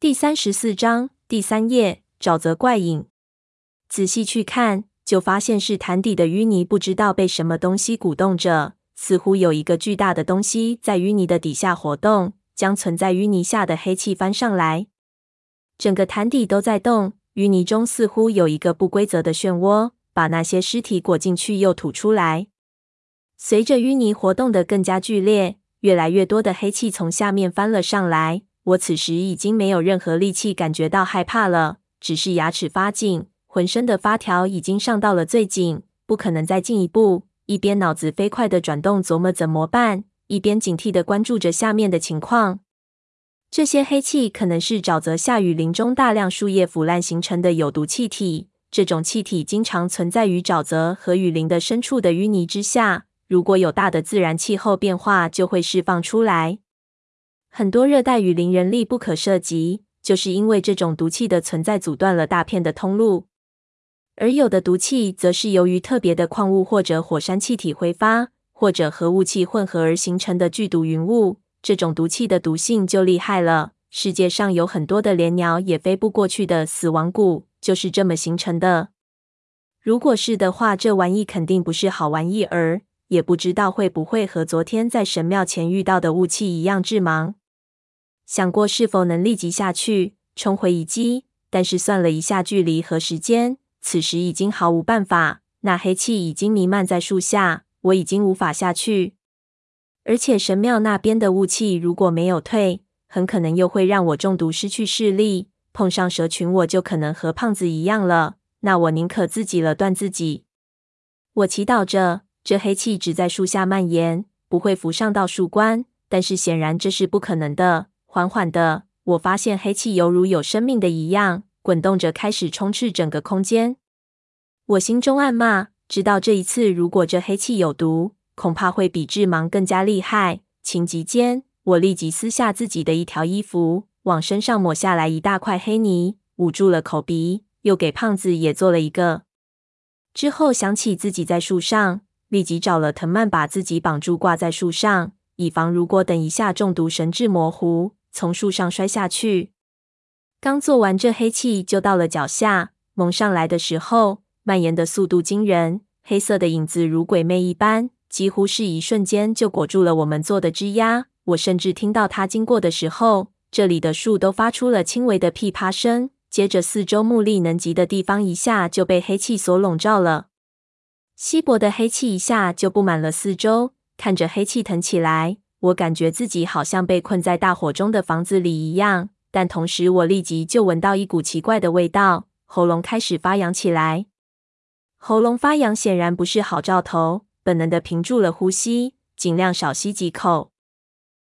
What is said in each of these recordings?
第三十四章第三页，沼泽怪影。仔细去看，就发现是潭底的淤泥，不知道被什么东西鼓动着，似乎有一个巨大的东西在淤泥的底下活动，将存在淤泥下的黑气翻上来。整个潭底都在动，淤泥中似乎有一个不规则的漩涡，把那些尸体裹进去又吐出来。随着淤泥活动的更加剧烈，越来越多的黑气从下面翻了上来。我此时已经没有任何力气感觉到害怕了，只是牙齿发紧，浑身的发条已经上到了最紧，不可能再进一步。一边脑子飞快地转动，琢磨怎么办，一边警惕地关注着下面的情况。这些黑气可能是沼泽下雨林中大量树叶腐烂形成的有毒气体，这种气体经常存在于沼泽和雨林的深处的淤泥之下。如果有大的自然气候变化，就会释放出来。很多热带雨林人力不可涉及，就是因为这种毒气的存在阻断了大片的通路。而有的毒气则是由于特别的矿物或者火山气体挥发，或者和雾气混合而形成的剧毒云雾。这种毒气的毒性就厉害了，世界上有很多的连鸟也飞不过去的死亡谷，就是这么形成的。如果是的话，这玩意肯定不是好玩意儿。也不知道会不会和昨天在神庙前遇到的雾气一样致盲。想过是否能立即下去冲回遗迹，但是算了一下距离和时间，此时已经毫无办法。那黑气已经弥漫在树下，我已经无法下去。而且神庙那边的雾气如果没有退，很可能又会让我中毒失去视力。碰上蛇群，我就可能和胖子一样了。那我宁可自己了断自己。我祈祷着。这黑气只在树下蔓延，不会浮上到树冠。但是显然这是不可能的。缓缓的，我发现黑气犹如有生命的一样，滚动着开始充斥整个空间。我心中暗骂，知道这一次如果这黑气有毒，恐怕会比致盲更加厉害。情急间，我立即撕下自己的一条衣服，往身上抹下来一大块黑泥，捂住了口鼻，又给胖子也做了一个。之后想起自己在树上。立即找了藤蔓，把自己绑住，挂在树上，以防如果等一下中毒、神志模糊，从树上摔下去。刚做完，这黑气就到了脚下，蒙上来的时候，蔓延的速度惊人，黑色的影子如鬼魅一般，几乎是一瞬间就裹住了我们做的枝桠。我甚至听到它经过的时候，这里的树都发出了轻微的噼啪声。接着，四周目力能及的地方一下就被黑气所笼罩了。稀薄的黑气一下就布满了四周，看着黑气腾起来，我感觉自己好像被困在大火中的房子里一样。但同时，我立即就闻到一股奇怪的味道，喉咙开始发痒起来。喉咙发痒显然不是好兆头，本能的屏住了呼吸，尽量少吸几口。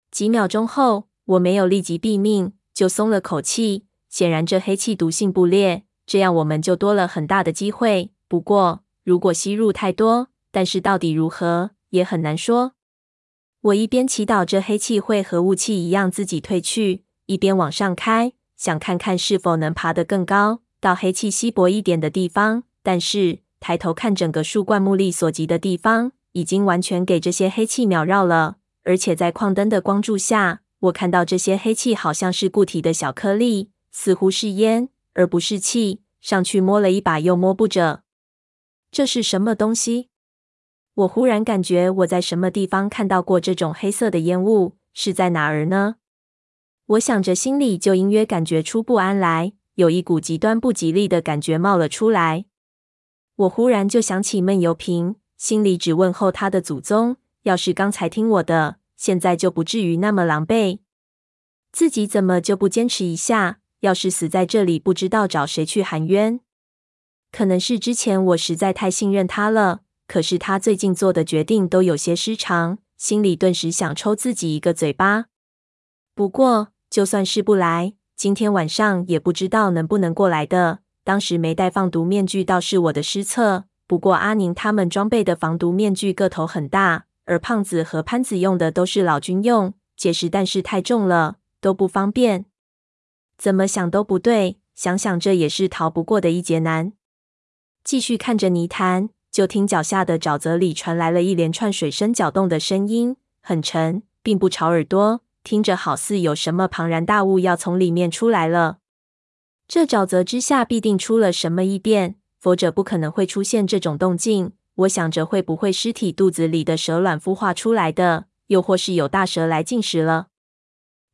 几秒钟后，我没有立即毙命，就松了口气。显然这黑气毒性不烈，这样我们就多了很大的机会。不过，如果吸入太多，但是到底如何也很难说。我一边祈祷这黑气会和雾气一样自己退去，一边往上开，想看看是否能爬得更高，到黑气稀薄一点的地方。但是抬头看整个树冠目力所及的地方，已经完全给这些黑气秒绕了。而且在矿灯的光柱下，我看到这些黑气好像是固体的小颗粒，似乎是烟而不是气。上去摸了一把，又摸不着。这是什么东西？我忽然感觉我在什么地方看到过这种黑色的烟雾，是在哪儿呢？我想着，心里就隐约感觉出不安来，有一股极端不吉利的感觉冒了出来。我忽然就想起闷油瓶，心里只问候他的祖宗：要是刚才听我的，现在就不至于那么狼狈。自己怎么就不坚持一下？要是死在这里，不知道找谁去喊冤。可能是之前我实在太信任他了，可是他最近做的决定都有些失常，心里顿时想抽自己一个嘴巴。不过就算是不来，今天晚上也不知道能不能过来的。当时没戴防毒面具倒是我的失策，不过阿宁他们装备的防毒面具个头很大，而胖子和潘子用的都是老军用，结实但是太重了，都不方便。怎么想都不对，想想这也是逃不过的一劫难。继续看着泥潭，就听脚下的沼泽里传来了一连串水声搅动的声音，很沉，并不吵耳朵。听着好似有什么庞然大物要从里面出来了。这沼泽之下必定出了什么异变，否则不可能会出现这种动静。我想着会不会尸体肚子里的蛇卵孵化出来的，又或是有大蛇来进食了。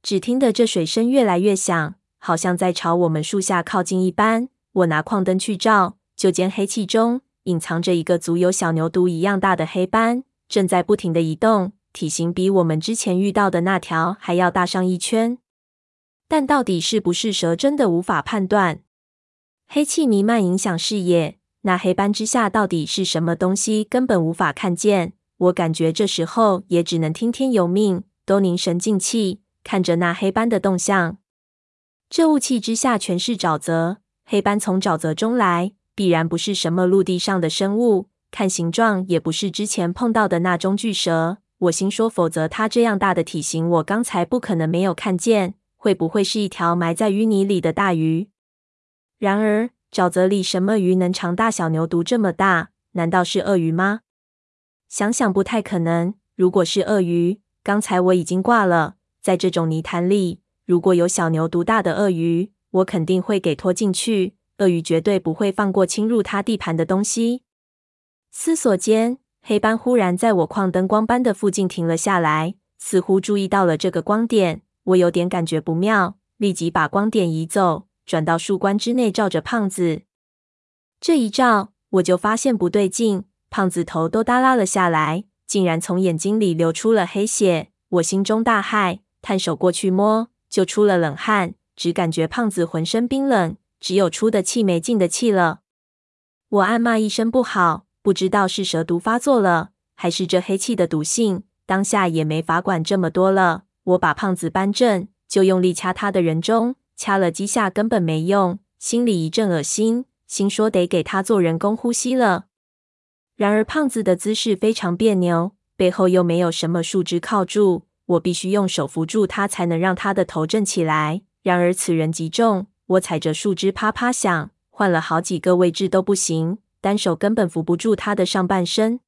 只听得这水声越来越响，好像在朝我们树下靠近一般。我拿矿灯去照，就见黑气中隐藏着一个足有小牛犊一样大的黑斑，正在不停地移动，体型比我们之前遇到的那条还要大上一圈。但到底是不是蛇，真的无法判断。黑气弥漫，影响视野。那黑斑之下到底是什么东西，根本无法看见。我感觉这时候也只能听天由命，都凝神静气，看着那黑斑的动向。这雾气之下全是沼泽，黑斑从沼泽中来，必然不是什么陆地上的生物，看形状也不是之前碰到的那种巨蛇。我心说，否则它这样大的体型，我刚才不可能没有看见。会不会是一条埋在淤泥里的大鱼？然而。沼泽里什么鱼能长大小牛犊这么大？难道是鳄鱼吗？想想不太可能。如果是鳄鱼，刚才我已经挂了。在这种泥潭里，如果有小牛犊大的鳄鱼，我肯定会给拖进去。鳄鱼绝对不会放过侵入它地盘的东西。思索间，黑斑忽然在我矿灯光斑的附近停了下来，似乎注意到了这个光点。我有点感觉不妙，立即把光点移走。转到树冠之内，照着胖子。这一照，我就发现不对劲，胖子头都耷拉了下来，竟然从眼睛里流出了黑血。我心中大骇，探手过去摸，就出了冷汗，只感觉胖子浑身冰冷，只有出的气没进的气了。我暗骂一声不好，不知道是蛇毒发作了，还是这黑气的毒性。当下也没法管这么多了，我把胖子扳正，就用力掐他的人中。掐了几下根本没用，心里一阵恶心，心说得给他做人工呼吸了。然而胖子的姿势非常别扭，背后又没有什么树枝靠住，我必须用手扶住他才能让他的头正起来。然而此人极重，我踩着树枝啪啪响，换了好几个位置都不行，单手根本扶不住他的上半身。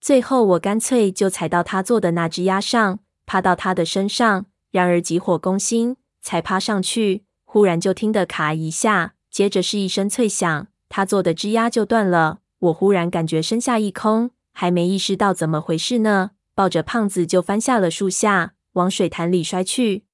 最后我干脆就踩到他坐的那只鸭上，趴到他的身上。然而急火攻心。才趴上去，忽然就听得咔一下，接着是一声脆响，他坐的枝丫就断了。我忽然感觉身下一空，还没意识到怎么回事呢，抱着胖子就翻下了树下，往水潭里摔去。